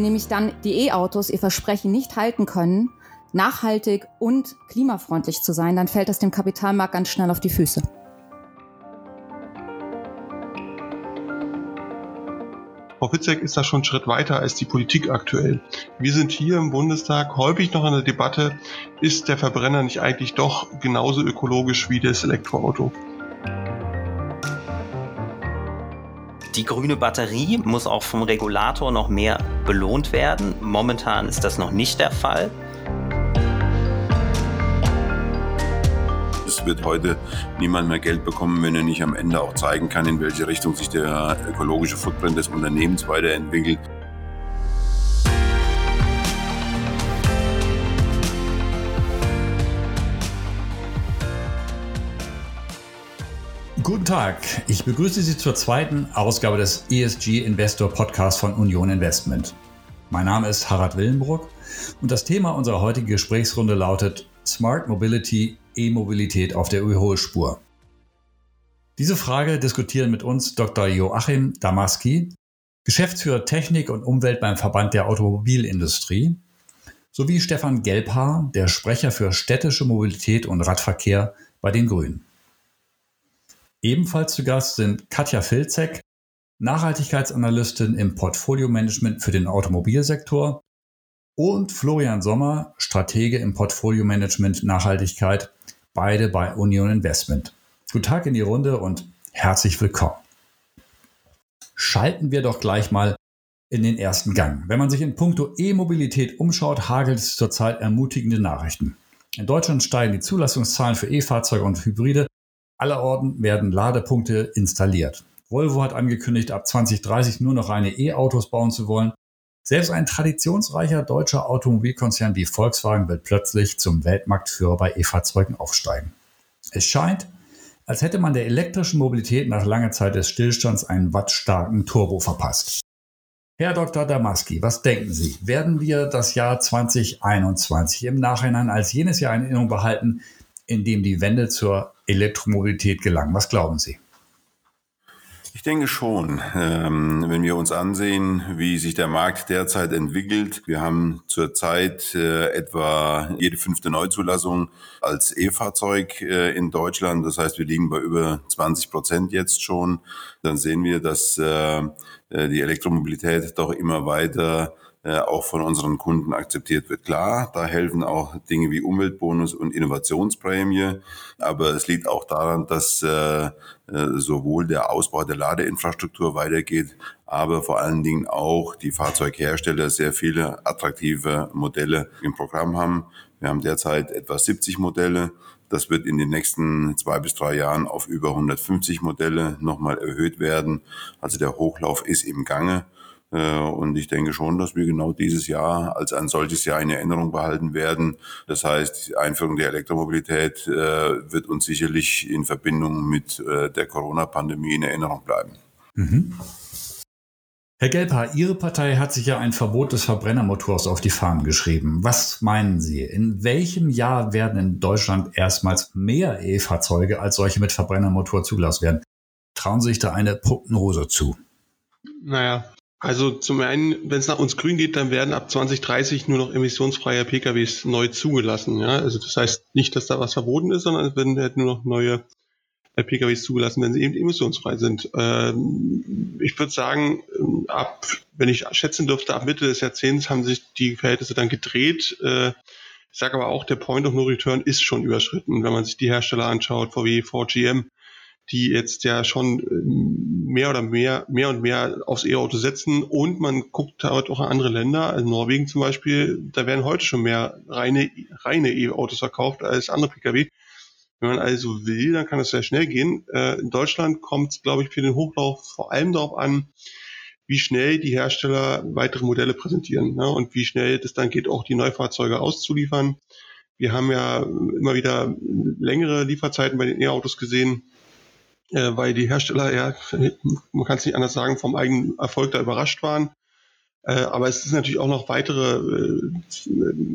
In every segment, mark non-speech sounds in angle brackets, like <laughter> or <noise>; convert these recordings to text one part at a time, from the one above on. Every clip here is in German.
Wenn nämlich dann die E-Autos ihr Versprechen nicht halten können, nachhaltig und klimafreundlich zu sein, dann fällt das dem Kapitalmarkt ganz schnell auf die Füße. Frau Fitzek ist da schon einen Schritt weiter als die Politik aktuell. Wir sind hier im Bundestag häufig noch in der Debatte, ist der Verbrenner nicht eigentlich doch genauso ökologisch wie das Elektroauto? Die grüne Batterie muss auch vom Regulator noch mehr belohnt werden. Momentan ist das noch nicht der Fall. Es wird heute niemand mehr Geld bekommen, wenn er nicht am Ende auch zeigen kann, in welche Richtung sich der ökologische Footprint des Unternehmens weiterentwickelt. Guten Tag, ich begrüße Sie zur zweiten Ausgabe des ESG Investor Podcasts von Union Investment. Mein Name ist Harald Willenbruck und das Thema unserer heutigen Gesprächsrunde lautet Smart Mobility, E-Mobilität auf der Überholspur. Diese Frage diskutieren mit uns Dr. Joachim Damaski, Geschäftsführer Technik und Umwelt beim Verband der Automobilindustrie, sowie Stefan Gelbhaar, der Sprecher für städtische Mobilität und Radverkehr bei den Grünen. Ebenfalls zu Gast sind Katja Filzek, Nachhaltigkeitsanalystin im Portfolio-Management für den Automobilsektor und Florian Sommer, Stratege im Portfolio-Management Nachhaltigkeit, beide bei Union Investment. Guten Tag in die Runde und herzlich willkommen. Schalten wir doch gleich mal in den ersten Gang. Wenn man sich in puncto E-Mobilität umschaut, hagelt es zurzeit ermutigende Nachrichten. In Deutschland steigen die Zulassungszahlen für E-Fahrzeuge und Hybride Allerorten werden Ladepunkte installiert. Volvo hat angekündigt, ab 2030 nur noch reine E-Autos bauen zu wollen. Selbst ein traditionsreicher deutscher Automobilkonzern wie Volkswagen wird plötzlich zum Weltmarktführer bei E-Fahrzeugen aufsteigen. Es scheint, als hätte man der elektrischen Mobilität nach langer Zeit des Stillstands einen wattstarken Turbo verpasst. Herr Dr. Damaski, was denken Sie? Werden wir das Jahr 2021 im Nachhinein als jenes Jahr in Erinnerung behalten, in dem die Wende zur Elektromobilität gelang. Was glauben Sie? Ich denke schon. Ähm, wenn wir uns ansehen, wie sich der Markt derzeit entwickelt, wir haben zurzeit äh, etwa jede fünfte Neuzulassung als E-Fahrzeug äh, in Deutschland. Das heißt, wir liegen bei über 20 Prozent jetzt schon. Dann sehen wir, dass äh, die Elektromobilität doch immer weiter äh, auch von unseren Kunden akzeptiert wird. Klar, da helfen auch Dinge wie Umweltbonus und Innovationsprämie, aber es liegt auch daran, dass äh, äh, sowohl der Ausbau der Ladeinfrastruktur weitergeht, aber vor allen Dingen auch die Fahrzeughersteller sehr viele attraktive Modelle im Programm haben. Wir haben derzeit etwa 70 Modelle. Das wird in den nächsten zwei bis drei Jahren auf über 150 Modelle nochmal erhöht werden. Also der Hochlauf ist im Gange. Äh, und ich denke schon, dass wir genau dieses Jahr als ein solches Jahr in Erinnerung behalten werden. Das heißt, die Einführung der Elektromobilität äh, wird uns sicherlich in Verbindung mit äh, der Corona-Pandemie in Erinnerung bleiben. Mhm. Herr Gelbhaar, Ihre Partei hat sich ja ein Verbot des Verbrennermotors auf die Fahnen geschrieben. Was meinen Sie? In welchem Jahr werden in Deutschland erstmals mehr E-Fahrzeuge als solche mit Verbrennermotor zugelassen werden? Trauen Sie sich da eine Prognose zu? Naja, also zum einen, wenn es nach uns grün geht, dann werden ab 2030 nur noch emissionsfreie PKWs neu zugelassen. Ja? Also das heißt nicht, dass da was verboten ist, sondern es werden halt nur noch neue äh, PKWs zugelassen, wenn sie eben emissionsfrei sind. Ähm, ich würde sagen, ab, wenn ich schätzen dürfte, ab Mitte des Jahrzehnts haben sich die Verhältnisse dann gedreht. Äh, ich sage aber auch, der Point of No Return ist schon überschritten, wenn man sich die Hersteller anschaut, VW, 4GM die jetzt ja schon ähm, mehr oder mehr, mehr und mehr aufs E-Auto setzen. Und man guckt halt auch an andere Länder, also Norwegen zum Beispiel, da werden heute schon mehr reine, reine E-Autos verkauft als andere Pkw. Wenn man also will, dann kann es sehr schnell gehen. Äh, in Deutschland kommt es, glaube ich, für den Hochlauf vor allem darauf an, wie schnell die Hersteller weitere Modelle präsentieren ne? und wie schnell das dann geht, auch die Neufahrzeuge auszuliefern. Wir haben ja immer wieder längere Lieferzeiten bei den E-Autos gesehen äh, weil die Hersteller ja, man kann es nicht anders sagen, vom eigenen Erfolg da überrascht waren. Äh, aber es ist natürlich auch noch weitere äh,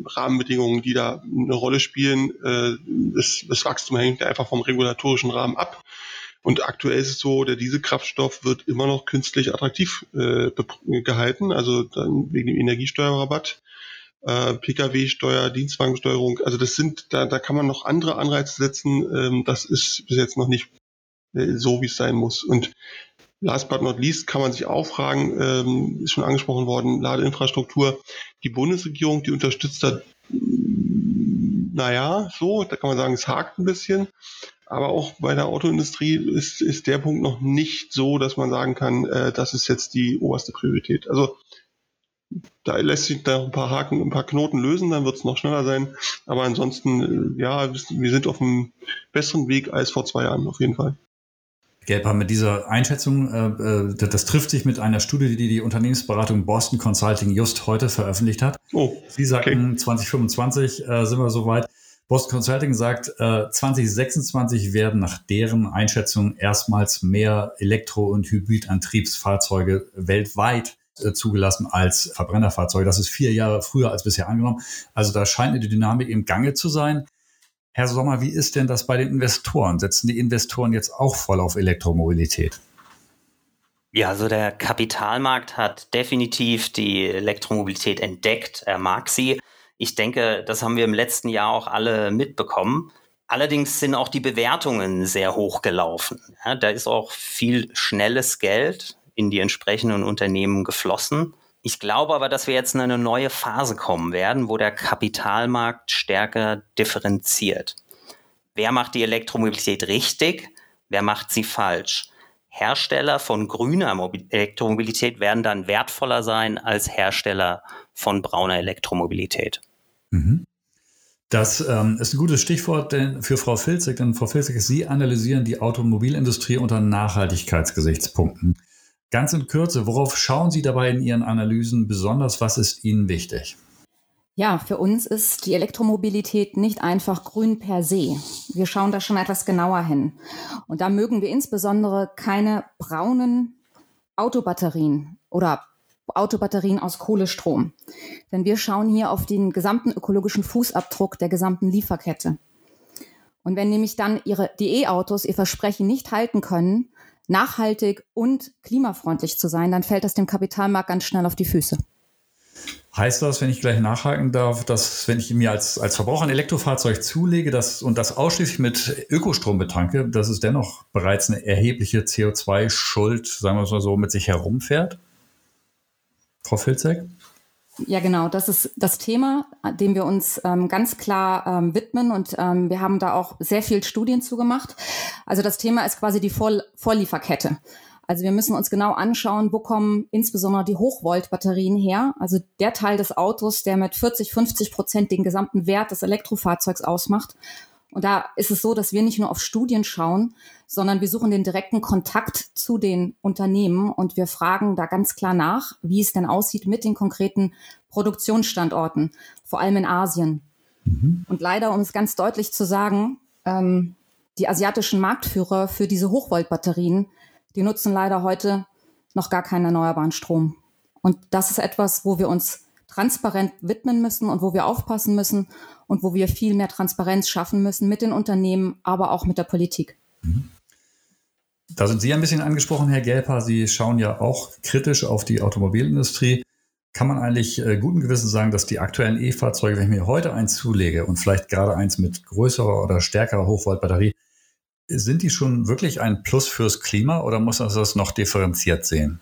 Rahmenbedingungen, die da eine Rolle spielen. Äh, das, das Wachstum hängt einfach vom regulatorischen Rahmen ab. Und aktuell ist es so, der Dieselkraftstoff wird immer noch künstlich attraktiv äh, gehalten, also dann wegen dem Energiesteuerrabatt. Äh, Pkw-Steuer, Dienstwagensteuerung, also das sind, da, da kann man noch andere Anreize setzen. Ähm, das ist bis jetzt noch nicht so, wie es sein muss. Und last but not least kann man sich auch fragen, ähm, ist schon angesprochen worden, Ladeinfrastruktur. Die Bundesregierung, die unterstützt da, naja, so, da kann man sagen, es hakt ein bisschen. Aber auch bei der Autoindustrie ist, ist der Punkt noch nicht so, dass man sagen kann, äh, das ist jetzt die oberste Priorität. Also da lässt sich da ein paar Haken, ein paar Knoten lösen, dann wird es noch schneller sein. Aber ansonsten, äh, ja, wir sind auf einem besseren Weg als vor zwei Jahren, auf jeden Fall. Gelper, mit dieser Einschätzung, äh, äh das trifft sich mit einer Studie, die die Unternehmensberatung Boston Consulting just heute veröffentlicht hat. Oh, Sie sagten, okay. 2025 äh, sind wir soweit. Boston Consulting sagt, äh, 2026 werden nach deren Einschätzung erstmals mehr Elektro- und Hybridantriebsfahrzeuge weltweit äh, zugelassen als Verbrennerfahrzeuge. Das ist vier Jahre früher als bisher angenommen. Also da scheint eine Dynamik im Gange zu sein. Herr Sommer, wie ist denn das bei den Investoren? Setzen die Investoren jetzt auch voll auf Elektromobilität? Ja, also der Kapitalmarkt hat definitiv die Elektromobilität entdeckt. Er mag sie. Ich denke, das haben wir im letzten Jahr auch alle mitbekommen. Allerdings sind auch die Bewertungen sehr hoch gelaufen. Ja, da ist auch viel schnelles Geld in die entsprechenden Unternehmen geflossen. Ich glaube aber, dass wir jetzt in eine neue Phase kommen werden, wo der Kapitalmarkt stärker differenziert. Wer macht die Elektromobilität richtig? Wer macht sie falsch? Hersteller von grüner Elektromobilität werden dann wertvoller sein als Hersteller von brauner Elektromobilität. Mhm. Das ähm, ist ein gutes Stichwort denn für Frau Filzig, denn Frau Filzig, Sie analysieren die Automobilindustrie unter Nachhaltigkeitsgesichtspunkten. Ganz in Kürze, worauf schauen Sie dabei in Ihren Analysen besonders? Was ist Ihnen wichtig? Ja, für uns ist die Elektromobilität nicht einfach grün per se. Wir schauen da schon etwas genauer hin. Und da mögen wir insbesondere keine braunen Autobatterien oder Autobatterien aus Kohlestrom. Denn wir schauen hier auf den gesamten ökologischen Fußabdruck der gesamten Lieferkette. Und wenn nämlich dann ihre, die E-Autos ihr Versprechen nicht halten können, nachhaltig und klimafreundlich zu sein, dann fällt das dem Kapitalmarkt ganz schnell auf die Füße. Heißt das, wenn ich gleich nachhaken darf, dass wenn ich mir als, als Verbraucher ein Elektrofahrzeug zulege das, und das ausschließlich mit Ökostrom betanke, dass es dennoch bereits eine erhebliche CO2-Schuld, sagen wir es mal so, mit sich herumfährt? Frau Filzek? Ja, genau. Das ist das Thema, dem wir uns ähm, ganz klar ähm, widmen und ähm, wir haben da auch sehr viel Studien zugemacht. Also das Thema ist quasi die Vor Vorlieferkette. Also wir müssen uns genau anschauen, wo kommen insbesondere die Hochvolt-Batterien her, also der Teil des Autos, der mit 40, 50 Prozent den gesamten Wert des Elektrofahrzeugs ausmacht. Und da ist es so, dass wir nicht nur auf Studien schauen, sondern wir suchen den direkten Kontakt zu den Unternehmen und wir fragen da ganz klar nach, wie es denn aussieht mit den konkreten Produktionsstandorten, vor allem in Asien. Mhm. Und leider, um es ganz deutlich zu sagen, ähm, die asiatischen Marktführer für diese Hochvoltbatterien, die nutzen leider heute noch gar keinen erneuerbaren Strom. Und das ist etwas, wo wir uns transparent widmen müssen und wo wir aufpassen müssen und wo wir viel mehr Transparenz schaffen müssen mit den Unternehmen, aber auch mit der Politik. Da sind Sie ein bisschen angesprochen, Herr Gelper. Sie schauen ja auch kritisch auf die Automobilindustrie. Kann man eigentlich äh, guten Gewissen sagen, dass die aktuellen E-Fahrzeuge, wenn ich mir heute eins zulege und vielleicht gerade eins mit größerer oder stärkerer Hochvoltbatterie, sind die schon wirklich ein Plus fürs Klima oder muss man das noch differenziert sehen?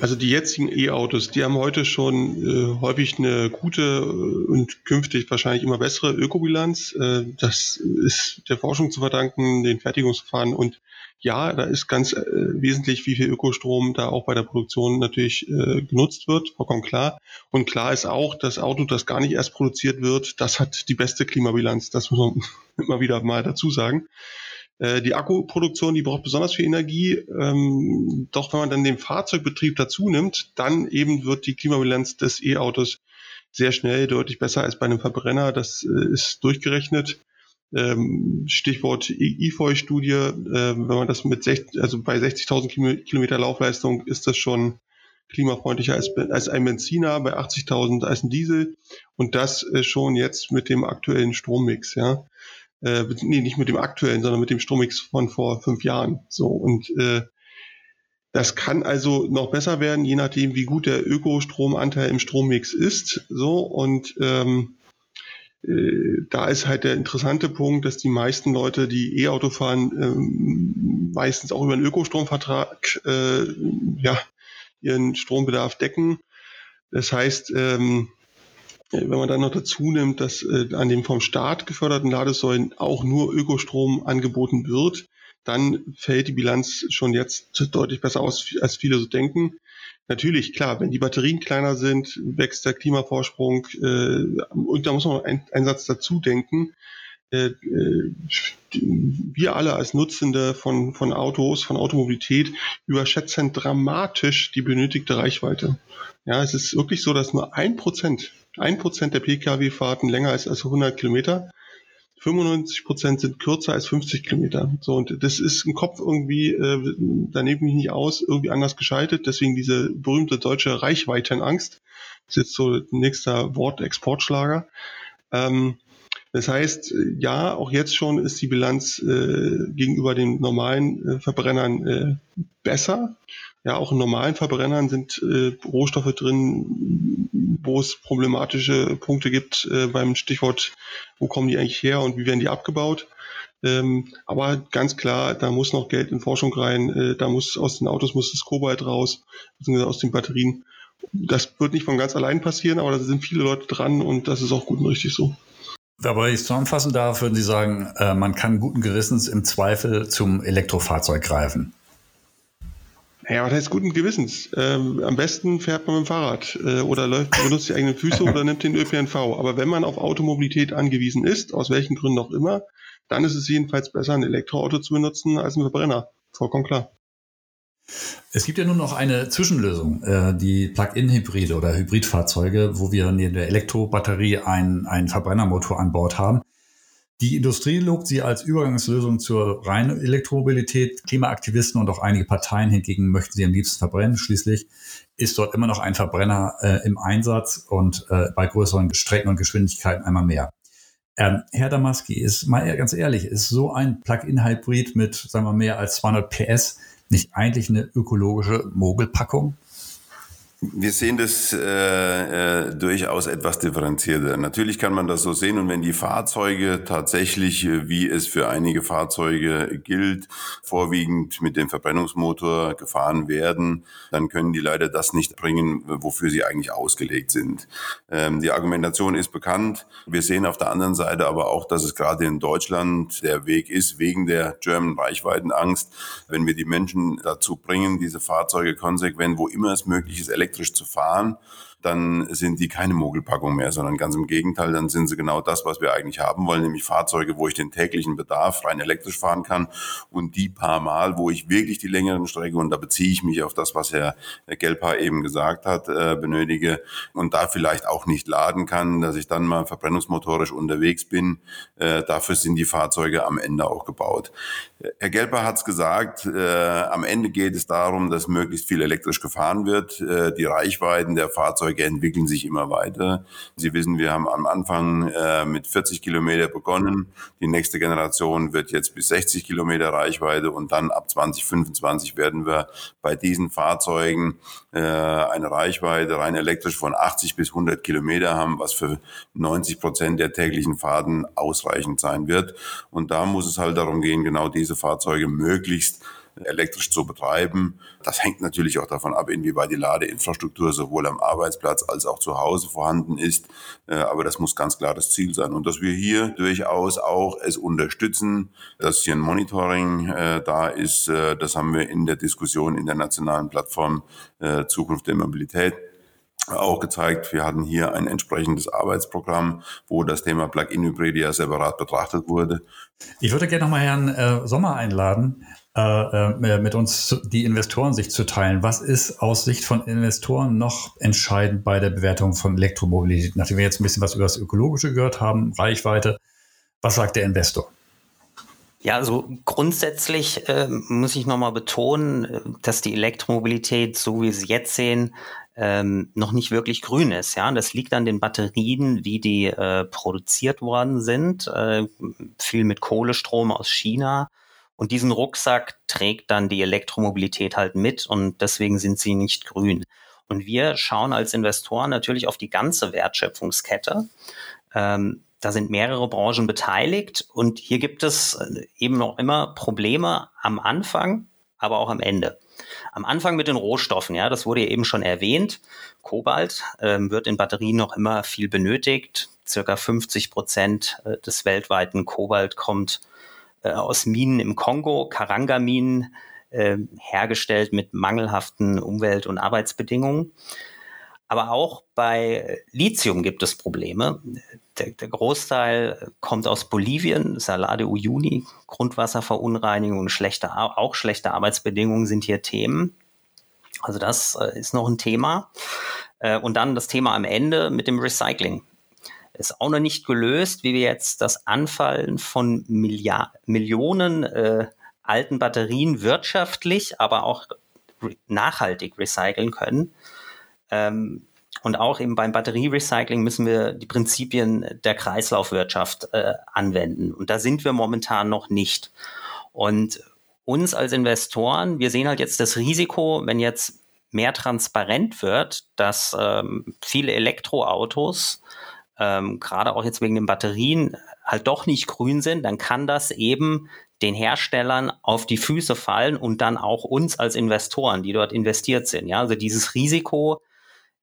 Also die jetzigen E-Autos, die haben heute schon äh, häufig eine gute äh, und künftig wahrscheinlich immer bessere Ökobilanz. Äh, das ist der Forschung zu verdanken, den Fertigungsverfahren und ja, da ist ganz äh, wesentlich, wie viel Ökostrom da auch bei der Produktion natürlich äh, genutzt wird, vollkommen klar. Und klar ist auch, das Auto, das gar nicht erst produziert wird, das hat die beste Klimabilanz. Das muss man <laughs> immer wieder mal dazu sagen. Äh, die Akkuproduktion, die braucht besonders viel Energie. Ähm, doch wenn man dann den Fahrzeugbetrieb dazu nimmt, dann eben wird die Klimabilanz des E-Autos sehr schnell deutlich besser als bei einem Verbrenner. Das äh, ist durchgerechnet. Ähm, Stichwort IFOI-Studie, äh, wenn man das mit 60, also bei 60.000 Kilometer Laufleistung ist das schon klimafreundlicher als, als ein Benziner, bei 80.000 als ein Diesel und das äh, schon jetzt mit dem aktuellen Strommix. Ja. Äh, nee, nicht mit dem aktuellen, sondern mit dem Strommix von vor fünf Jahren. So und äh, das kann also noch besser werden, je nachdem, wie gut der Ökostromanteil im Strommix ist. So und ähm, äh, da ist halt der interessante Punkt, dass die meisten Leute, die E-Auto fahren, ähm, meistens auch über einen Ökostromvertrag äh, ja, ihren Strombedarf decken. Das heißt, ähm, wenn man dann noch dazu nimmt, dass äh, an den vom Staat geförderten Ladesäulen auch nur Ökostrom angeboten wird, dann fällt die Bilanz schon jetzt deutlich besser aus, als viele so denken. Natürlich, klar, wenn die Batterien kleiner sind, wächst der Klimavorsprung äh, und da muss man einen, einen Satz dazu denken. Äh, äh, wir alle als Nutzende von, von Autos, von Automobilität überschätzen dramatisch die benötigte Reichweite. Ja, es ist wirklich so, dass nur ein Prozent, ein Prozent der Pkw-Fahrten länger ist als 100 Kilometer. 95 Prozent sind kürzer als 50 Kilometer. So, und das ist im Kopf irgendwie, äh, da nehme ich nicht aus, irgendwie anders geschaltet. Deswegen diese berühmte deutsche Reichweitenangst. Das ist jetzt so nächster Wort Exportschlager. Ähm, das heißt, ja, auch jetzt schon ist die Bilanz äh, gegenüber den normalen äh, Verbrennern äh, besser. Ja, auch in normalen Verbrennern sind äh, Rohstoffe drin, wo es problematische Punkte gibt äh, beim Stichwort, wo kommen die eigentlich her und wie werden die abgebaut. Ähm, aber ganz klar, da muss noch Geld in Forschung rein, äh, da muss aus den Autos muss das Kobalt raus, beziehungsweise aus den Batterien. Das wird nicht von ganz allein passieren, aber da sind viele Leute dran und das ist auch gut und richtig so. Aber ich zusammenfassen darf, würden Sie sagen, äh, man kann guten Gewissens im Zweifel zum Elektrofahrzeug greifen. Ja, was heißt guten Gewissens? Ähm, am besten fährt man mit dem Fahrrad äh, oder läuft, benutzt die eigenen Füße oder nimmt den ÖPNV. Aber wenn man auf Automobilität angewiesen ist, aus welchen Gründen auch immer, dann ist es jedenfalls besser, ein Elektroauto zu benutzen als ein Verbrenner. Vollkommen klar. Es gibt ja nur noch eine Zwischenlösung, äh, die Plug-in-Hybride oder Hybridfahrzeuge, wo wir neben der Elektrobatterie einen, einen Verbrennermotor an Bord haben. Die Industrie lobt sie als Übergangslösung zur reinen Elektromobilität. Klimaaktivisten und auch einige Parteien hingegen möchten sie am liebsten verbrennen. Schließlich ist dort immer noch ein Verbrenner äh, im Einsatz und äh, bei größeren Strecken und Geschwindigkeiten einmal mehr. Ähm, Herr Damaski, ist mal ganz ehrlich, ist so ein Plug-in-Hybrid mit, sagen wir, mehr als 200 PS nicht eigentlich eine ökologische Mogelpackung? Wir sehen das äh, äh, durchaus etwas differenzierter. Natürlich kann man das so sehen und wenn die Fahrzeuge tatsächlich, äh, wie es für einige Fahrzeuge gilt, vorwiegend mit dem Verbrennungsmotor gefahren werden, dann können die leider das nicht bringen, wofür sie eigentlich ausgelegt sind. Ähm, die Argumentation ist bekannt. Wir sehen auf der anderen Seite aber auch, dass es gerade in Deutschland der Weg ist, wegen der German Reichweitenangst, wenn wir die Menschen dazu bringen, diese Fahrzeuge konsequent, wo immer es möglich ist, elektrisch zu fahren dann sind die keine Mogelpackung mehr, sondern ganz im Gegenteil, dann sind sie genau das, was wir eigentlich haben wollen, nämlich Fahrzeuge, wo ich den täglichen Bedarf rein elektrisch fahren kann und die paar Mal, wo ich wirklich die längeren Strecke, und da beziehe ich mich auf das, was Herr Gelper eben gesagt hat, äh, benötige und da vielleicht auch nicht laden kann, dass ich dann mal verbrennungsmotorisch unterwegs bin. Äh, dafür sind die Fahrzeuge am Ende auch gebaut. Herr Gelper hat es gesagt, äh, am Ende geht es darum, dass möglichst viel elektrisch gefahren wird. Äh, die Reichweiten der Fahrzeuge Fahrzeuge entwickeln sich immer weiter. Sie wissen, wir haben am Anfang äh, mit 40 Kilometer begonnen. Die nächste Generation wird jetzt bis 60 Kilometer Reichweite und dann ab 2025 werden wir bei diesen Fahrzeugen äh, eine Reichweite rein elektrisch von 80 bis 100 Kilometer haben, was für 90 Prozent der täglichen Fahrten ausreichend sein wird. Und da muss es halt darum gehen, genau diese Fahrzeuge möglichst elektrisch zu betreiben. Das hängt natürlich auch davon ab, inwieweit die Ladeinfrastruktur sowohl am Arbeitsplatz als auch zu Hause vorhanden ist. Äh, aber das muss ganz klar das Ziel sein. Und dass wir hier durchaus auch es unterstützen, dass hier ein Monitoring äh, da ist, äh, das haben wir in der Diskussion in der nationalen Plattform Zukunft der Mobilität auch gezeigt. Wir hatten hier ein entsprechendes Arbeitsprogramm, wo das Thema Plug-in-Hybride ja separat betrachtet wurde. Ich würde gerne nochmal Herrn äh, Sommer einladen, äh, äh, mit uns die Investorensicht zu teilen. Was ist aus Sicht von Investoren noch entscheidend bei der Bewertung von Elektromobilität? Nachdem wir jetzt ein bisschen was über das Ökologische gehört haben, Reichweite, was sagt der Investor? Ja, also grundsätzlich äh, muss ich nochmal betonen, dass die Elektromobilität, so wie wir sie jetzt sehen, ähm, noch nicht wirklich grün ist. Ja, das liegt an den Batterien, wie die äh, produziert worden sind. Äh, viel mit Kohlestrom aus China. Und diesen Rucksack trägt dann die Elektromobilität halt mit und deswegen sind sie nicht grün. Und wir schauen als Investoren natürlich auf die ganze Wertschöpfungskette. Ähm, da sind mehrere Branchen beteiligt und hier gibt es äh, eben noch immer Probleme am Anfang, aber auch am Ende. Am Anfang mit den Rohstoffen, ja, das wurde ja eben schon erwähnt. Kobalt ähm, wird in Batterien noch immer viel benötigt. Circa 50 Prozent äh, des weltweiten Kobalt kommt aus Minen im Kongo, Karanga-Minen, äh, hergestellt mit mangelhaften Umwelt- und Arbeitsbedingungen. Aber auch bei Lithium gibt es Probleme. Der, der, Großteil kommt aus Bolivien, Salade Uyuni, Grundwasserverunreinigung und schlechte, auch schlechte Arbeitsbedingungen sind hier Themen. Also das äh, ist noch ein Thema. Äh, und dann das Thema am Ende mit dem Recycling. Ist auch noch nicht gelöst, wie wir jetzt das Anfallen von Milliard Millionen äh, alten Batterien wirtschaftlich, aber auch nachhaltig recyceln können. Ähm, und auch eben beim Batterierecycling müssen wir die Prinzipien der Kreislaufwirtschaft äh, anwenden. Und da sind wir momentan noch nicht. Und uns als Investoren, wir sehen halt jetzt das Risiko, wenn jetzt mehr transparent wird, dass ähm, viele Elektroautos, ähm, gerade auch jetzt wegen den Batterien, halt doch nicht grün sind, dann kann das eben den Herstellern auf die Füße fallen und dann auch uns als Investoren, die dort investiert sind. Ja, also dieses Risiko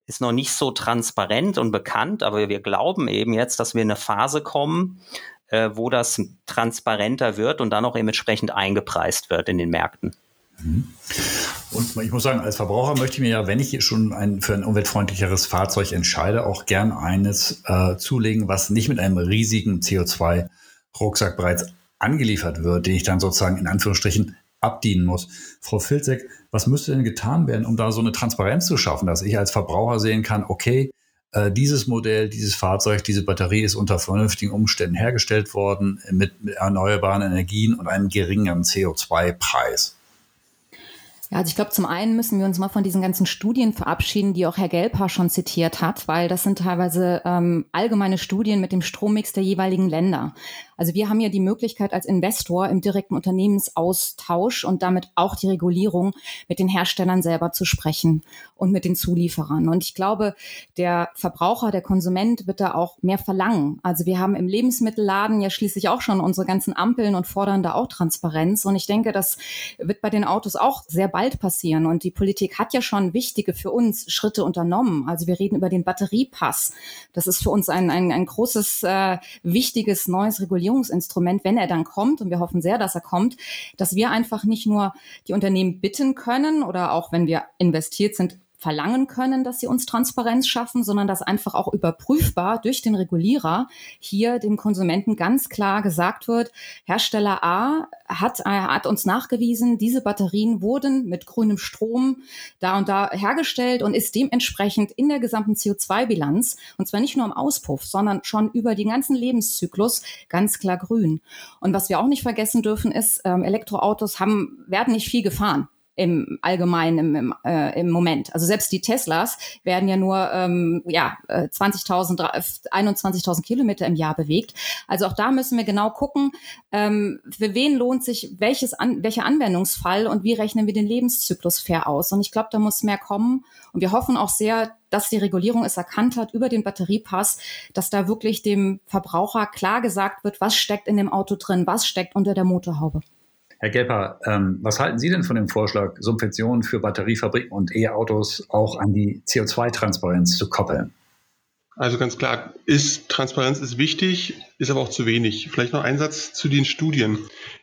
ist noch nicht so transparent und bekannt, aber wir glauben eben jetzt, dass wir in eine Phase kommen, äh, wo das transparenter wird und dann auch eben entsprechend eingepreist wird in den Märkten. Und ich muss sagen, als Verbraucher möchte ich mir ja, wenn ich schon ein, für ein umweltfreundlicheres Fahrzeug entscheide, auch gern eines äh, zulegen, was nicht mit einem riesigen CO2-Rucksack bereits angeliefert wird, den ich dann sozusagen in Anführungsstrichen abdienen muss. Frau Filzek, was müsste denn getan werden, um da so eine Transparenz zu schaffen, dass ich als Verbraucher sehen kann, okay, äh, dieses Modell, dieses Fahrzeug, diese Batterie ist unter vernünftigen Umständen hergestellt worden mit erneuerbaren Energien und einem geringeren CO2-Preis? Ja, also ich glaube, zum einen müssen wir uns mal von diesen ganzen Studien verabschieden, die auch Herr Gelper schon zitiert hat, weil das sind teilweise ähm, allgemeine Studien mit dem Strommix der jeweiligen Länder. Also wir haben ja die Möglichkeit als Investor im direkten Unternehmensaustausch und damit auch die Regulierung mit den Herstellern selber zu sprechen und mit den Zulieferern. Und ich glaube, der Verbraucher, der Konsument wird da auch mehr verlangen. Also wir haben im Lebensmittelladen ja schließlich auch schon unsere ganzen Ampeln und fordern da auch Transparenz. Und ich denke, das wird bei den Autos auch sehr bald passieren. Und die Politik hat ja schon wichtige für uns Schritte unternommen. Also wir reden über den Batteriepass. Das ist für uns ein, ein, ein großes, äh, wichtiges neues Regulierungsinstrument, wenn er dann kommt, und wir hoffen sehr, dass er kommt, dass wir einfach nicht nur die Unternehmen bitten können oder auch wenn wir investiert sind, verlangen können, dass sie uns Transparenz schaffen, sondern dass einfach auch überprüfbar durch den Regulierer hier dem Konsumenten ganz klar gesagt wird, Hersteller A hat, äh, hat uns nachgewiesen, diese Batterien wurden mit grünem Strom da und da hergestellt und ist dementsprechend in der gesamten CO2-Bilanz, und zwar nicht nur im Auspuff, sondern schon über den ganzen Lebenszyklus ganz klar grün. Und was wir auch nicht vergessen dürfen, ist, ähm, Elektroautos haben, werden nicht viel gefahren im Allgemeinen im, im, äh, im Moment. Also selbst die Teslas werden ja nur ähm, ja, 20.000, äh, 21.000 Kilometer im Jahr bewegt. Also auch da müssen wir genau gucken, ähm, für wen lohnt sich welches an, welcher Anwendungsfall und wie rechnen wir den Lebenszyklus fair aus. Und ich glaube, da muss mehr kommen. Und wir hoffen auch sehr, dass die Regierung es erkannt hat über den Batteriepass, dass da wirklich dem Verbraucher klar gesagt wird, was steckt in dem Auto drin, was steckt unter der Motorhaube. Herr Gelper, ähm, was halten Sie denn von dem Vorschlag, Subventionen für Batteriefabriken und E-Autos auch an die CO2-Transparenz zu koppeln? Also ganz klar, ist Transparenz ist wichtig, ist aber auch zu wenig. Vielleicht noch ein Satz zu den Studien.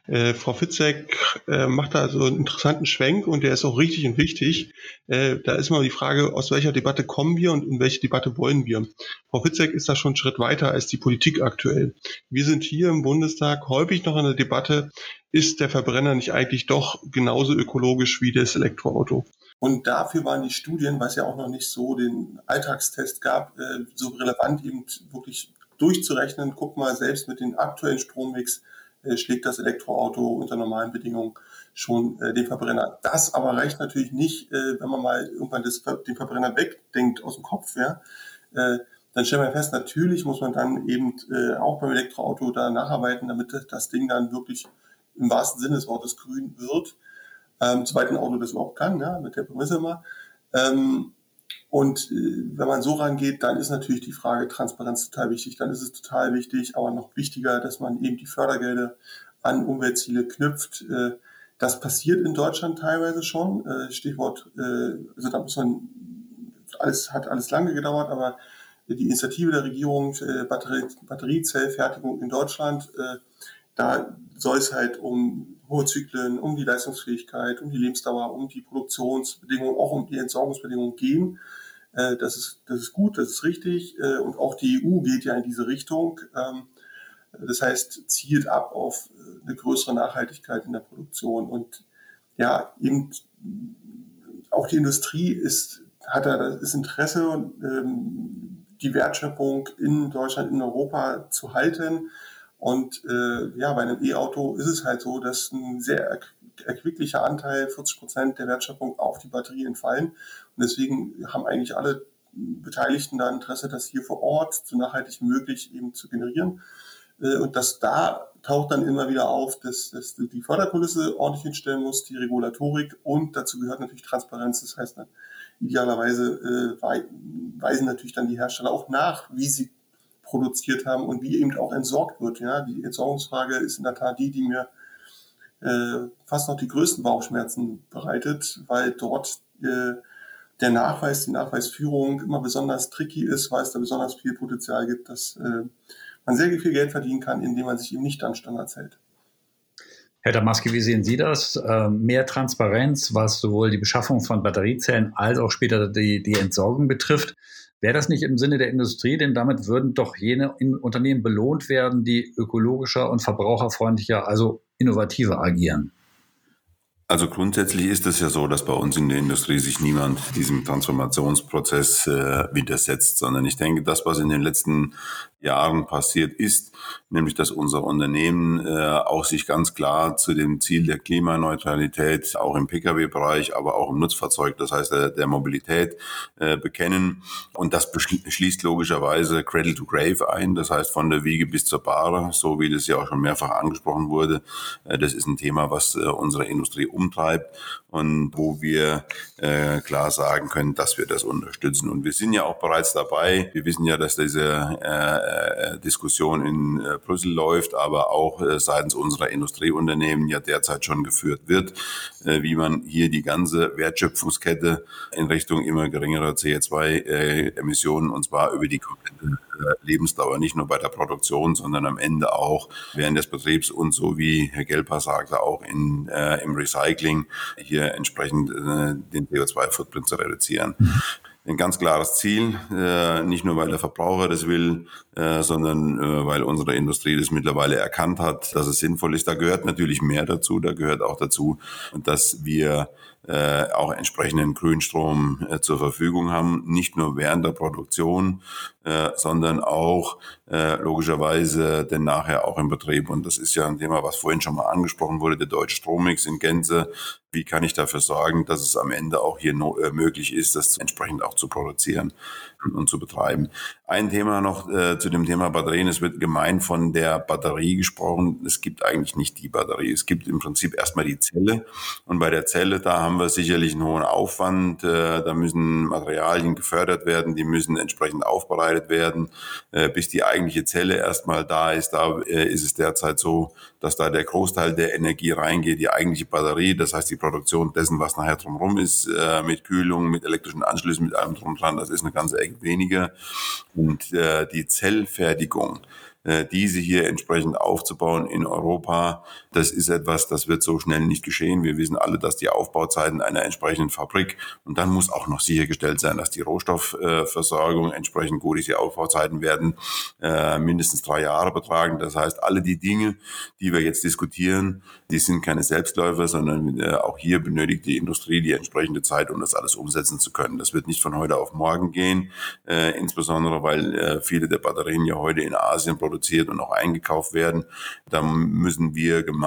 Äh, Frau Fitzek äh, macht da so einen interessanten Schwenk und der ist auch richtig und wichtig. Äh, da ist mal die Frage, aus welcher Debatte kommen wir und in welche Debatte wollen wir? Frau Fitzek ist da schon einen Schritt weiter als die Politik aktuell. Wir sind hier im Bundestag häufig noch in der Debatte, ist der Verbrenner nicht eigentlich doch genauso ökologisch wie das Elektroauto? Und dafür waren die Studien, es ja auch noch nicht so den Alltagstest gab, äh, so relevant eben wirklich durchzurechnen. Guck mal, selbst mit den aktuellen Strommix äh, schlägt das Elektroauto unter normalen Bedingungen schon äh, den Verbrenner. Das aber reicht natürlich nicht, wenn man mal irgendwann das, den Verbrenner wegdenkt aus dem Kopf, ja. Dann stellen wir fest, natürlich muss man dann eben auch beim Elektroauto da nacharbeiten, damit das Ding dann wirklich im wahrsten Sinne des Wortes grün wird, ähm, soweit ein Auto das überhaupt kann, ja, mit der Prämisse immer. Ähm, und äh, wenn man so rangeht, dann ist natürlich die Frage Transparenz total wichtig. Dann ist es total wichtig, aber noch wichtiger, dass man eben die Fördergelder an Umweltziele knüpft. Äh, das passiert in Deutschland teilweise schon. Äh, Stichwort, äh, also da muss man, alles hat alles lange gedauert, aber die Initiative der Regierung, äh, Batterie, Batteriezellfertigung in Deutschland, äh, da soll es halt um hohe Zyklen, um die Leistungsfähigkeit, um die Lebensdauer, um die Produktionsbedingungen, auch um die Entsorgungsbedingungen gehen. Äh, das, ist, das ist gut, das ist richtig. Äh, und auch die EU geht ja in diese Richtung. Ähm, das heißt, zielt ab auf eine größere Nachhaltigkeit in der Produktion. Und ja, eben auch die Industrie ist, hat da das Interesse, ähm, die Wertschöpfung in Deutschland, in Europa zu halten. Und äh, ja, bei einem E-Auto ist es halt so, dass ein sehr erquicklicher Anteil, 40 Prozent der Wertschöpfung auf die Batterie entfallen. Und deswegen haben eigentlich alle Beteiligten da Interesse, das hier vor Ort so nachhaltig wie möglich eben zu generieren. Äh, und dass da taucht dann immer wieder auf, dass, dass die Förderkulisse ordentlich hinstellen muss, die Regulatorik und dazu gehört natürlich Transparenz. Das heißt, idealerweise äh, weisen natürlich dann die Hersteller auch nach, wie sie produziert haben und wie eben auch entsorgt wird. Ja, die Entsorgungsfrage ist in der Tat die, die mir äh, fast noch die größten Bauchschmerzen bereitet, weil dort äh, der Nachweis, die Nachweisführung immer besonders tricky ist, weil es da besonders viel Potenzial gibt, dass äh, man sehr viel Geld verdienen kann, indem man sich eben nicht an Standards hält. Herr Damaski, wie sehen Sie das? Ähm, mehr Transparenz, was sowohl die Beschaffung von Batteriezellen als auch später die, die Entsorgung betrifft. Wäre das nicht im Sinne der Industrie? Denn damit würden doch jene Unternehmen belohnt werden, die ökologischer und verbraucherfreundlicher, also innovativer agieren. Also grundsätzlich ist es ja so, dass bei uns in der Industrie sich niemand diesem Transformationsprozess äh, widersetzt, sondern ich denke, das, was in den letzten Jahren passiert ist, nämlich dass unser Unternehmen äh, auch sich ganz klar zu dem Ziel der Klimaneutralität auch im Pkw-Bereich, aber auch im Nutzfahrzeug, das heißt der, der Mobilität äh, bekennen. Und das schließt logischerweise Cradle to Grave ein, das heißt von der Wiege bis zur Bahre, so wie das ja auch schon mehrfach angesprochen wurde. Äh, das ist ein Thema, was äh, unsere Industrie umtreibt und wo wir äh, klar sagen können, dass wir das unterstützen. Und wir sind ja auch bereits dabei. Wir wissen ja, dass diese äh, äh, Diskussion in äh, Brüssel läuft, aber auch äh, seitens unserer Industrieunternehmen ja derzeit schon geführt wird, wie man hier die ganze Wertschöpfungskette in Richtung immer geringerer CO2-Emissionen äh, und zwar über die komplette Lebensdauer, nicht nur bei der Produktion, sondern am Ende auch während des Betriebs und so wie Herr Gelper sagte, auch in, äh, im Recycling hier entsprechend äh, den CO2-Footprint zu reduzieren. Mhm ein ganz klares Ziel, äh, nicht nur weil der Verbraucher das will, äh, sondern äh, weil unsere Industrie das mittlerweile erkannt hat, dass es sinnvoll ist. Da gehört natürlich mehr dazu. Da gehört auch dazu, dass wir äh, auch entsprechenden Grünstrom äh, zur Verfügung haben, nicht nur während der Produktion, äh, sondern auch äh, logischerweise denn nachher auch im Betrieb. Und das ist ja ein Thema, was vorhin schon mal angesprochen wurde, der deutsche Strommix in Gänze. Wie kann ich dafür sorgen, dass es am Ende auch hier no, äh, möglich ist, das entsprechend auch zu produzieren und zu betreiben? Ein Thema noch äh, zu dem Thema Batterien. Es wird gemein von der Batterie gesprochen. Es gibt eigentlich nicht die Batterie. Es gibt im Prinzip erstmal die Zelle. Und bei der Zelle, da haben wir sicherlich einen hohen Aufwand. Äh, da müssen Materialien gefördert werden, die müssen entsprechend aufbereitet werden, äh, bis die eigentliche Zelle erstmal da ist. Da äh, ist es derzeit so, dass da der Großteil der Energie reingeht, die eigentliche Batterie, das heißt die Produktion dessen, was nachher drumherum ist, äh, mit Kühlung, mit elektrischen Anschlüssen, mit allem drum dran, das ist eine ganze Ecke weniger. Und äh, die Zellfertigung, äh, diese hier entsprechend aufzubauen in Europa. Das ist etwas, das wird so schnell nicht geschehen. Wir wissen alle, dass die Aufbauzeiten einer entsprechenden Fabrik und dann muss auch noch sichergestellt sein, dass die Rohstoffversorgung entsprechend gut ist. Die Aufbauzeiten werden äh, mindestens drei Jahre betragen. Das heißt, alle die Dinge, die wir jetzt diskutieren, die sind keine Selbstläufer, sondern äh, auch hier benötigt die Industrie die entsprechende Zeit, um das alles umsetzen zu können. Das wird nicht von heute auf morgen gehen, insbesondere weil viele der Batterien ja heute in Asien produziert und auch eingekauft werden. Da müssen wir gemeinsam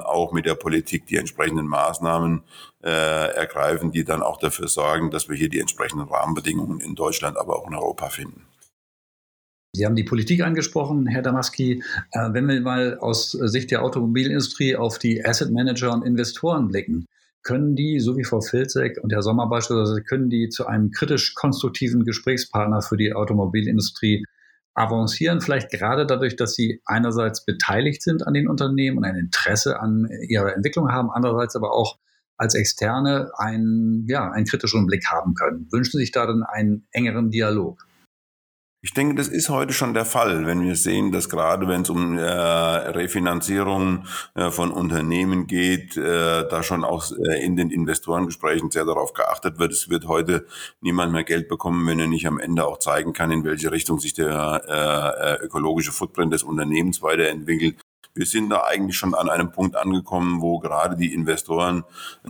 auch mit der Politik die entsprechenden Maßnahmen äh, ergreifen, die dann auch dafür sorgen, dass wir hier die entsprechenden Rahmenbedingungen in Deutschland, aber auch in Europa finden. Sie haben die Politik angesprochen, Herr Damaski. Äh, wenn wir mal aus Sicht der Automobilindustrie auf die Asset Manager und Investoren blicken, können die, so wie Frau Filzek und Herr Sommer beispielsweise, können die zu einem kritisch konstruktiven Gesprächspartner für die Automobilindustrie avancieren, vielleicht gerade dadurch, dass sie einerseits beteiligt sind an den Unternehmen und ein Interesse an ihrer Entwicklung haben, andererseits aber auch als Externe einen, ja, einen kritischeren Blick haben können. Wünschen sich da dann einen engeren Dialog? Ich denke, das ist heute schon der Fall, wenn wir sehen, dass gerade wenn es um äh, Refinanzierung äh, von Unternehmen geht, äh, da schon auch äh, in den Investorengesprächen sehr darauf geachtet wird. Es wird heute niemand mehr Geld bekommen, wenn er nicht am Ende auch zeigen kann, in welche Richtung sich der äh, äh ökologische Footprint des Unternehmens weiterentwickelt. Wir sind da eigentlich schon an einem Punkt angekommen, wo gerade die Investoren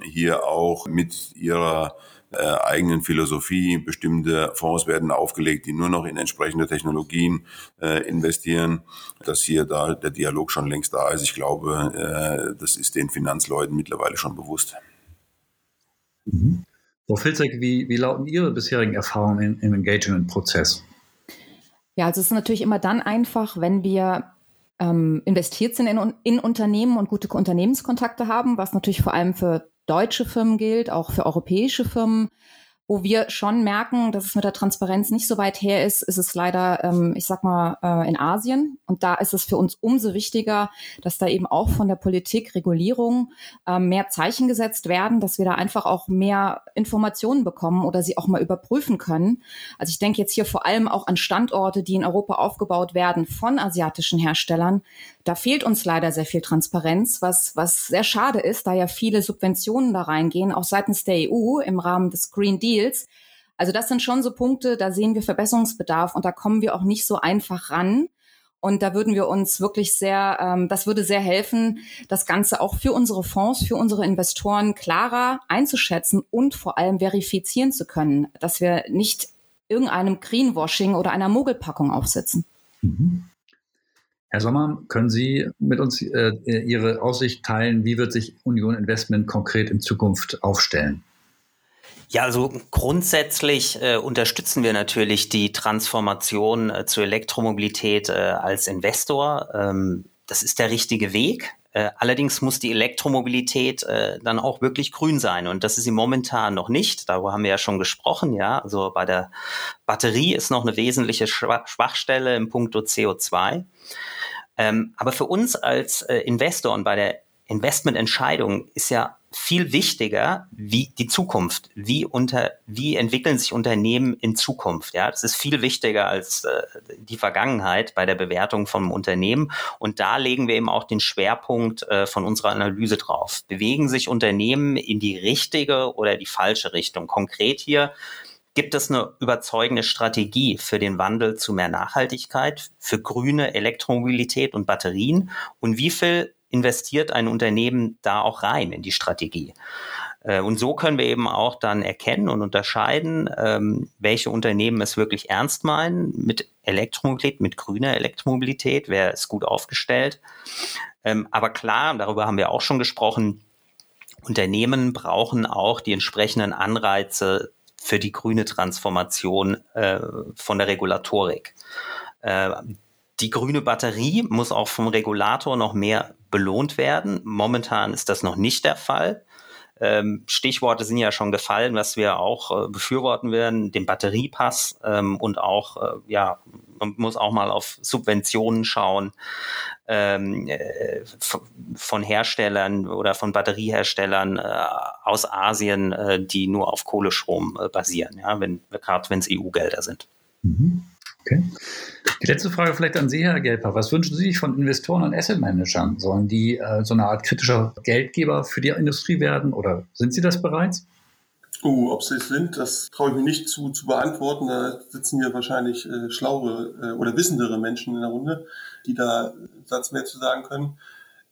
hier auch mit ihrer äh, eigenen Philosophie. Bestimmte Fonds werden aufgelegt, die nur noch in entsprechende Technologien äh, investieren. Dass hier da der Dialog schon längst da ist, ich glaube, äh, das ist den Finanzleuten mittlerweile schon bewusst. Mhm. Frau Filzek, wie, wie lauten Ihre bisherigen Erfahrungen im Engagement-Prozess? Ja, also es ist natürlich immer dann einfach, wenn wir ähm, investiert sind in, in Unternehmen und gute Unternehmenskontakte haben, was natürlich vor allem für deutsche Firmen gilt, auch für europäische Firmen wo wir schon merken, dass es mit der Transparenz nicht so weit her ist, ist es leider, ähm, ich sag mal, äh, in Asien. Und da ist es für uns umso wichtiger, dass da eben auch von der Politik Regulierung ähm, mehr Zeichen gesetzt werden, dass wir da einfach auch mehr Informationen bekommen oder sie auch mal überprüfen können. Also ich denke jetzt hier vor allem auch an Standorte, die in Europa aufgebaut werden von asiatischen Herstellern. Da fehlt uns leider sehr viel Transparenz, was, was sehr schade ist, da ja viele Subventionen da reingehen, auch seitens der EU im Rahmen des Green Deal Deals. Also das sind schon so Punkte, da sehen wir Verbesserungsbedarf und da kommen wir auch nicht so einfach ran. Und da würden wir uns wirklich sehr, ähm, das würde sehr helfen, das Ganze auch für unsere Fonds, für unsere Investoren klarer einzuschätzen und vor allem verifizieren zu können, dass wir nicht irgendeinem Greenwashing oder einer Mogelpackung aufsitzen. Mhm. Herr Sommer, können Sie mit uns äh, Ihre Aussicht teilen, wie wird sich Union Investment konkret in Zukunft aufstellen? Ja, also grundsätzlich äh, unterstützen wir natürlich die Transformation äh, zur Elektromobilität äh, als Investor. Ähm, das ist der richtige Weg. Äh, allerdings muss die Elektromobilität äh, dann auch wirklich grün sein und das ist sie momentan noch nicht. Darüber haben wir ja schon gesprochen. Ja, also bei der Batterie ist noch eine wesentliche Schwachstelle im Punkto CO2. Ähm, aber für uns als äh, Investor und bei der Investmententscheidung ist ja viel wichtiger, wie die Zukunft, wie unter, wie entwickeln sich Unternehmen in Zukunft. Ja, das ist viel wichtiger als äh, die Vergangenheit bei der Bewertung von Unternehmen. Und da legen wir eben auch den Schwerpunkt äh, von unserer Analyse drauf. Bewegen sich Unternehmen in die richtige oder die falsche Richtung? Konkret hier Gibt es eine überzeugende Strategie für den Wandel zu mehr Nachhaltigkeit, für grüne Elektromobilität und Batterien? Und wie viel investiert ein Unternehmen da auch rein in die Strategie. Äh, und so können wir eben auch dann erkennen und unterscheiden, ähm, welche Unternehmen es wirklich ernst meinen mit Elektromobilität, mit grüner Elektromobilität, wer ist gut aufgestellt. Ähm, aber klar, darüber haben wir auch schon gesprochen, Unternehmen brauchen auch die entsprechenden Anreize für die grüne Transformation äh, von der Regulatorik. Äh, die grüne Batterie muss auch vom Regulator noch mehr belohnt werden. Momentan ist das noch nicht der Fall. Ähm, Stichworte sind ja schon gefallen, was wir auch äh, befürworten werden, den Batteriepass ähm, und auch, äh, ja, man muss auch mal auf Subventionen schauen ähm, äh, von Herstellern oder von Batterieherstellern äh, aus Asien, äh, die nur auf Kohlestrom äh, basieren, ja, wenn, gerade wenn es EU-Gelder sind. Mhm. Okay. Die letzte Frage vielleicht an Sie, Herr Gelper. Was wünschen Sie sich von Investoren und Asset Managern? Sollen die äh, so eine Art kritischer Geldgeber für die Industrie werden oder sind Sie das bereits? Oh, ob sie es sind, das traue ich mir nicht zu, zu beantworten. Da sitzen hier wahrscheinlich äh, schlauere äh, oder wissendere Menschen in der Runde, die da Satz mehr zu sagen können.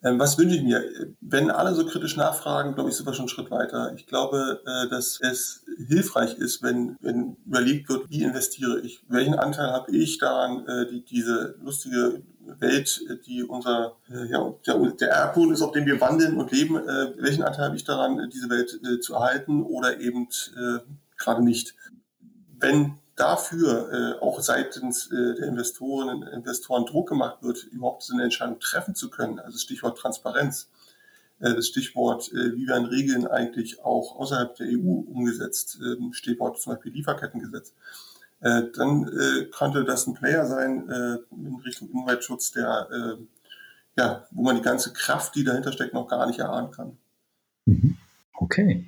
Ähm, was wünsche ich mir? Wenn alle so kritisch nachfragen, glaube ich, sind wir schon einen Schritt weiter. Ich glaube, äh, dass es hilfreich ist, wenn, wenn überlegt wird, wie investiere ich? Welchen Anteil habe ich daran, äh, die, diese lustige Welt, die unser, äh, ja, der, der Erdboden ist, auf dem wir wandeln und leben, welchen Anteil habe ich daran, diese Welt zu erhalten oder eben gerade nicht? Wenn dafür äh, auch seitens äh, der Investoren Investoren Druck gemacht wird, überhaupt so eine Entscheidung treffen zu können. Also Stichwort Transparenz, äh, das Stichwort, äh, wie werden Regeln eigentlich auch außerhalb der EU umgesetzt, äh, Stichwort zum Beispiel Lieferkettengesetz. Äh, dann äh, könnte das ein Player sein äh, in Richtung Umweltschutz, der äh, ja, wo man die ganze Kraft, die dahinter steckt, noch gar nicht erahnen kann. Mhm. Okay.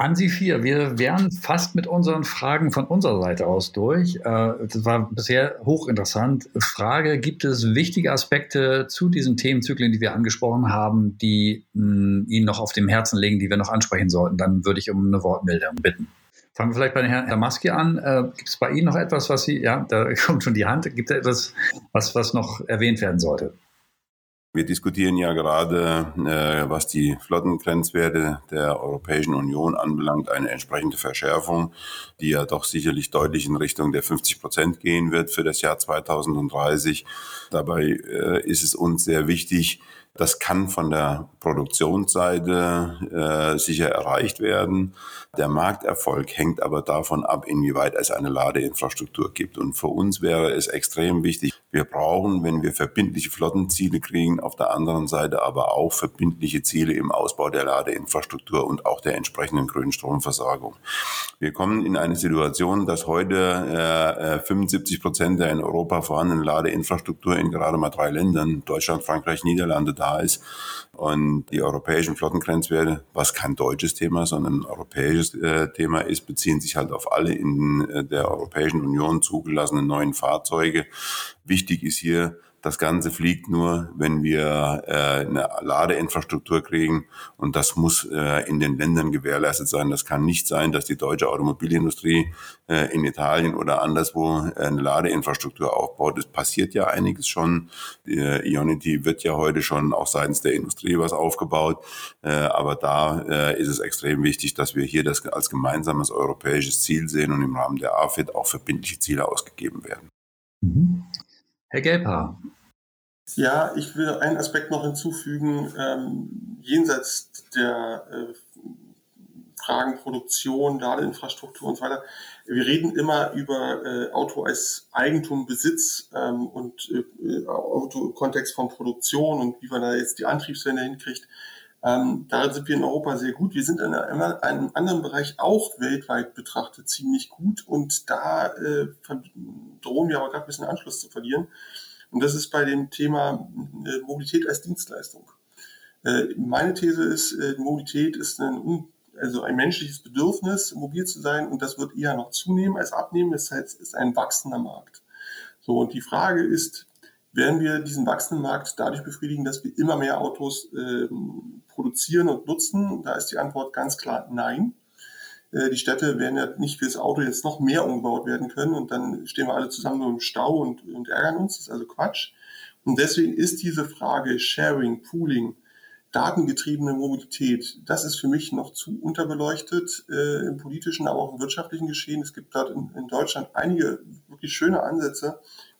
An Sie vier, wir wären fast mit unseren Fragen von unserer Seite aus durch. Äh, das war bisher hochinteressant. Frage, gibt es wichtige Aspekte zu diesen Themenzyklen, die wir angesprochen haben, die Ihnen noch auf dem Herzen liegen, die wir noch ansprechen sollten? Dann würde ich um eine Wortmeldung bitten. Fangen wir vielleicht bei Herrn, Herrn Maski an. Äh, gibt es bei Ihnen noch etwas, was Sie, ja, da <laughs> kommt schon die Hand, gibt es etwas, was, was noch erwähnt werden sollte? Wir diskutieren ja gerade, äh, was die Flottengrenzwerte der Europäischen Union anbelangt, eine entsprechende Verschärfung, die ja doch sicherlich deutlich in Richtung der 50 Prozent gehen wird für das Jahr 2030. Dabei äh, ist es uns sehr wichtig, das kann von der Produktionsseite äh, sicher erreicht werden. Der Markterfolg hängt aber davon ab, inwieweit es eine Ladeinfrastruktur gibt. Und für uns wäre es extrem wichtig, wir brauchen, wenn wir verbindliche Flottenziele kriegen, auf der anderen Seite aber auch verbindliche Ziele im Ausbau der Ladeinfrastruktur und auch der entsprechenden grünen Stromversorgung. Wir kommen in eine Situation, dass heute äh, 75 Prozent der in Europa vorhandenen Ladeinfrastruktur in gerade mal drei Ländern, Deutschland, Frankreich, Niederlande, da ist. Und die europäischen Flottengrenzwerte, was kein deutsches Thema, sondern ein europäisches äh, Thema ist, beziehen sich halt auf alle in äh, der Europäischen Union zugelassenen neuen Fahrzeuge. Wichtig ist hier, das Ganze fliegt nur, wenn wir äh, eine Ladeinfrastruktur kriegen und das muss äh, in den Ländern gewährleistet sein. Das kann nicht sein, dass die deutsche Automobilindustrie äh, in Italien oder anderswo äh, eine Ladeinfrastruktur aufbaut. Es passiert ja einiges schon. Die, äh, Ionity wird ja heute schon auch seitens der Industrie was aufgebaut, äh, aber da ist es extrem wichtig, dass wir hier das als gemeinsames europäisches Ziel sehen und im Rahmen der AFID auch verbindliche Ziele ausgegeben werden. Mhm. Herr Gelbhaar. Ja, ich will einen Aspekt noch hinzufügen, ähm, jenseits der äh, Fragen Produktion, Ladeinfrastruktur und so weiter. Wir reden immer über äh, Auto als Eigentum, Besitz ähm, und äh, Auto-Kontext von Produktion und wie man da jetzt die Antriebswende hinkriegt. Ähm, da sind wir in Europa sehr gut. Wir sind in einem, anderen Bereich auch weltweit betrachtet ziemlich gut und da äh, drohen wir aber gerade ein bisschen Anschluss zu verlieren. Und das ist bei dem Thema äh, Mobilität als Dienstleistung. Äh, meine These ist, äh, Mobilität ist ein, also ein menschliches Bedürfnis, mobil zu sein und das wird eher noch zunehmen als abnehmen. Das heißt, es ist ein wachsender Markt. So, und die Frage ist, werden wir diesen wachsenden Markt dadurch befriedigen, dass wir immer mehr Autos äh, produzieren und nutzen? Da ist die Antwort ganz klar nein. Äh, die Städte werden ja nicht fürs Auto jetzt noch mehr umgebaut werden können und dann stehen wir alle zusammen nur im Stau und, und ärgern uns. Das ist also Quatsch. Und deswegen ist diese Frage Sharing, Pooling, datengetriebene Mobilität, das ist für mich noch zu unterbeleuchtet äh, im politischen, aber auch im wirtschaftlichen Geschehen. Es gibt dort in, in Deutschland einige wirklich schöne Ansätze,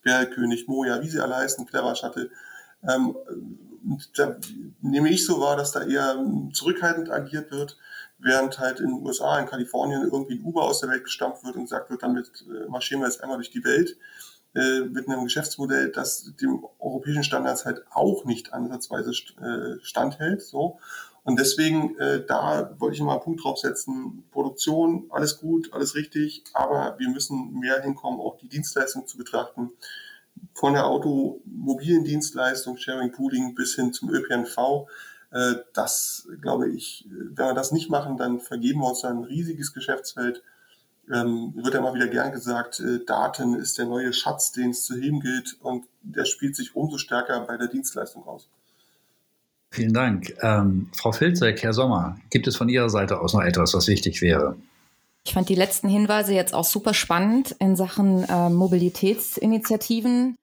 Bergkönig, Moja, wie sie alle heißen, Clever Shuttle. Ähm, da nehme ich so wahr, dass da eher zurückhaltend agiert wird, während halt in den USA, in Kalifornien irgendwie ein Uber aus der Welt gestampft wird und gesagt wird, damit äh, marschieren wir jetzt einmal durch die Welt äh, mit einem Geschäftsmodell, das dem europäischen Standards halt auch nicht ansatzweise äh, standhält. So. Und deswegen, äh, da wollte ich mal einen Punkt draufsetzen. Produktion, alles gut, alles richtig, aber wir müssen mehr hinkommen, auch die Dienstleistung zu betrachten. Von der automobilen Dienstleistung, Sharing Pooling bis hin zum ÖPNV. Äh, das, glaube ich, wenn wir das nicht machen, dann vergeben wir uns ein riesiges Geschäftsfeld. Ähm, wird ja immer wieder gern gesagt, äh, Daten ist der neue Schatz, den es zu heben gilt und der spielt sich umso stärker bei der Dienstleistung aus. Vielen Dank. Ähm, Frau Filzek, Herr Sommer, gibt es von Ihrer Seite aus noch etwas, was wichtig wäre? Ich fand die letzten Hinweise jetzt auch super spannend in Sachen äh, Mobilitätsinitiativen.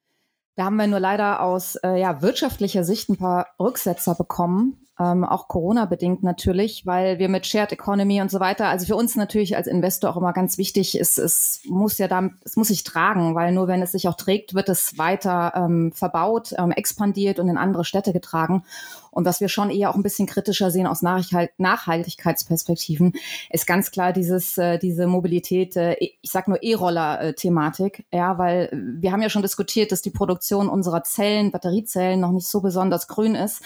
Da haben wir nur leider aus äh, ja, wirtschaftlicher Sicht ein paar Rücksetzer bekommen ähm, auch Corona-bedingt natürlich, weil wir mit Shared Economy und so weiter, also für uns natürlich als Investor auch immer ganz wichtig ist, es muss ja dann, es muss sich tragen, weil nur wenn es sich auch trägt, wird es weiter ähm, verbaut, ähm, expandiert und in andere Städte getragen. Und was wir schon eher auch ein bisschen kritischer sehen aus Nachhaltigkeitsperspektiven, ist ganz klar dieses, äh, diese Mobilität, äh, ich sag nur E-Roller-Thematik. Ja, weil wir haben ja schon diskutiert, dass die Produktion unserer Zellen, Batteriezellen noch nicht so besonders grün ist.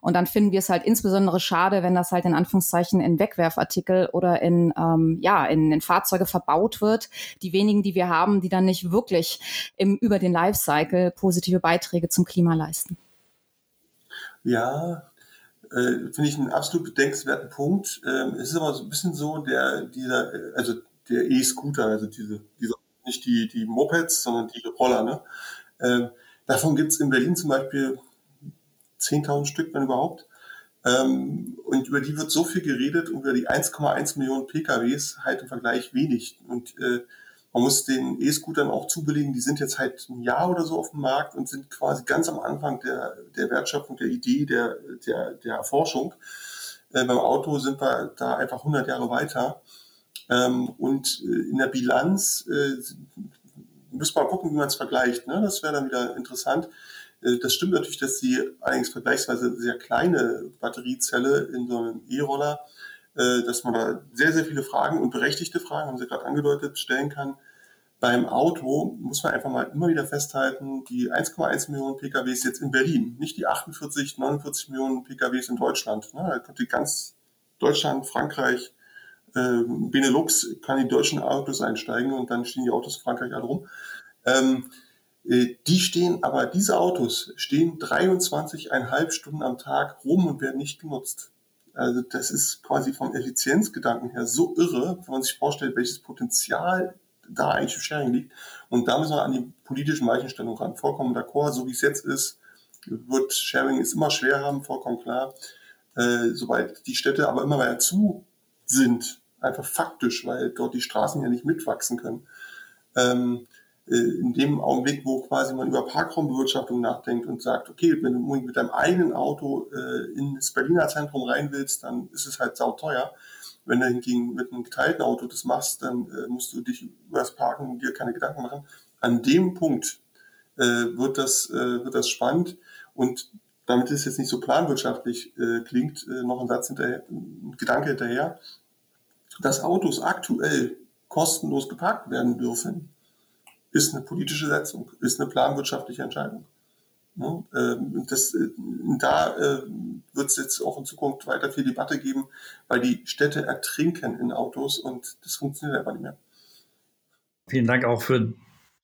Und dann finden wir es halt insbesondere schade, wenn das halt in Anführungszeichen in Wegwerfartikel oder in, ähm, ja, in, in Fahrzeuge verbaut wird. Die wenigen, die wir haben, die dann nicht wirklich im, über den Lifecycle positive Beiträge zum Klima leisten. Ja, äh, finde ich einen absolut bedenkenswerten Punkt. Ähm, es ist aber so ein bisschen so, der, dieser, äh, also der E-Scooter, also diese, diese, nicht die, die Mopeds, sondern die Roller, ne? Ähm, davon gibt es in Berlin zum Beispiel 10.000 Stück, wenn überhaupt. Ähm, und über die wird so viel geredet und über die 1,1 Millionen PKWs halt im Vergleich wenig. Und äh, man muss den E-Scootern auch zubilligen, die sind jetzt halt ein Jahr oder so auf dem Markt und sind quasi ganz am Anfang der, der Wertschöpfung, der Idee, der, der, der Erforschung. Äh, beim Auto sind wir da einfach 100 Jahre weiter. Ähm, und äh, in der Bilanz äh, muss man gucken, wie man es vergleicht. Ne? Das wäre dann wieder interessant. Äh, das stimmt natürlich, dass die allerdings vergleichsweise sehr kleine Batteriezelle in so einem E-Roller äh, dass man da sehr, sehr viele Fragen und berechtigte Fragen, haben Sie gerade angedeutet, stellen kann. Beim Auto muss man einfach mal immer wieder festhalten, die 1,1 Millionen PKWs jetzt in Berlin, nicht die 48, 49 Millionen PKWs in Deutschland. Ne? Da die ganz Deutschland, Frankreich, äh, Benelux kann die deutschen Autos einsteigen und dann stehen die Autos in Frankreich alle rum. Ähm, äh, die stehen, aber diese Autos stehen 23,5 Stunden am Tag rum und werden nicht genutzt. Also das ist quasi vom Effizienzgedanken her so irre, wenn man sich vorstellt, welches Potenzial da eigentlich im Sharing liegt. Und da müssen wir an die politischen Weichenstellungen ran. Vollkommen d'accord, so wie es jetzt ist, wird Sharing ist immer schwer haben, vollkommen klar. Äh, sobald die Städte aber immer mehr zu sind, einfach faktisch, weil dort die Straßen ja nicht mitwachsen können, ähm, äh, in dem Augenblick, wo quasi man über Parkraumbewirtschaftung nachdenkt und sagt, okay, wenn du mit deinem eigenen Auto äh, ins Berliner Zentrum rein willst, dann ist es halt sauteuer. Wenn du hingegen mit einem geteilten Auto das machst, dann äh, musst du dich über das Parken dir keine Gedanken machen. An dem Punkt äh, wird, das, äh, wird das spannend und damit es jetzt nicht so planwirtschaftlich äh, klingt, äh, noch ein Satz hinterher, ein Gedanke hinterher, dass Autos aktuell kostenlos geparkt werden dürfen, ist eine politische Setzung, ist eine planwirtschaftliche Entscheidung. Ja, ähm, das, äh, da äh, wird es jetzt auch in Zukunft weiter viel Debatte geben, weil die Städte ertrinken in Autos und das funktioniert einfach nicht mehr. Vielen Dank auch für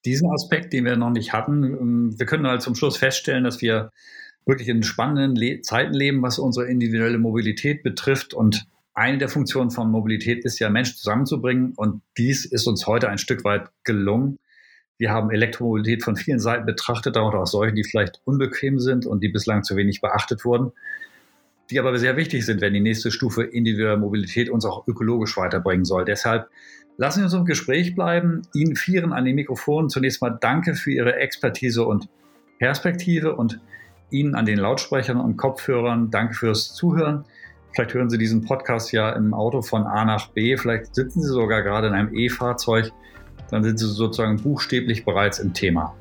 diesen Aspekt, den wir noch nicht hatten. Ähm, wir können halt zum Schluss feststellen, dass wir wirklich in spannenden Le Zeiten leben, was unsere individuelle Mobilität betrifft. Und eine der Funktionen von Mobilität ist ja, Menschen zusammenzubringen. Und dies ist uns heute ein Stück weit gelungen. Wir haben Elektromobilität von vielen Seiten betrachtet, darunter auch solche, die vielleicht unbequem sind und die bislang zu wenig beachtet wurden, die aber sehr wichtig sind, wenn die nächste Stufe individueller Mobilität uns auch ökologisch weiterbringen soll. Deshalb lassen wir uns im Gespräch bleiben. Ihnen vieren an den Mikrofonen zunächst mal danke für Ihre Expertise und Perspektive und Ihnen an den Lautsprechern und Kopfhörern danke fürs Zuhören. Vielleicht hören Sie diesen Podcast ja im Auto von A nach B, vielleicht sitzen Sie sogar gerade in einem E-Fahrzeug dann sind Sie sozusagen buchstäblich bereits im Thema.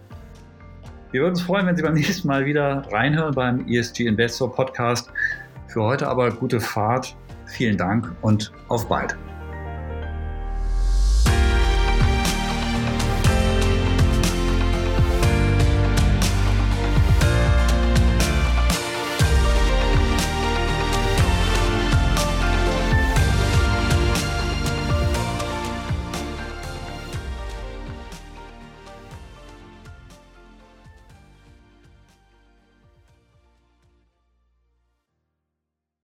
Wir würden uns freuen, wenn Sie beim nächsten Mal wieder reinhören beim ESG Investor Podcast. Für heute aber gute Fahrt, vielen Dank und auf bald.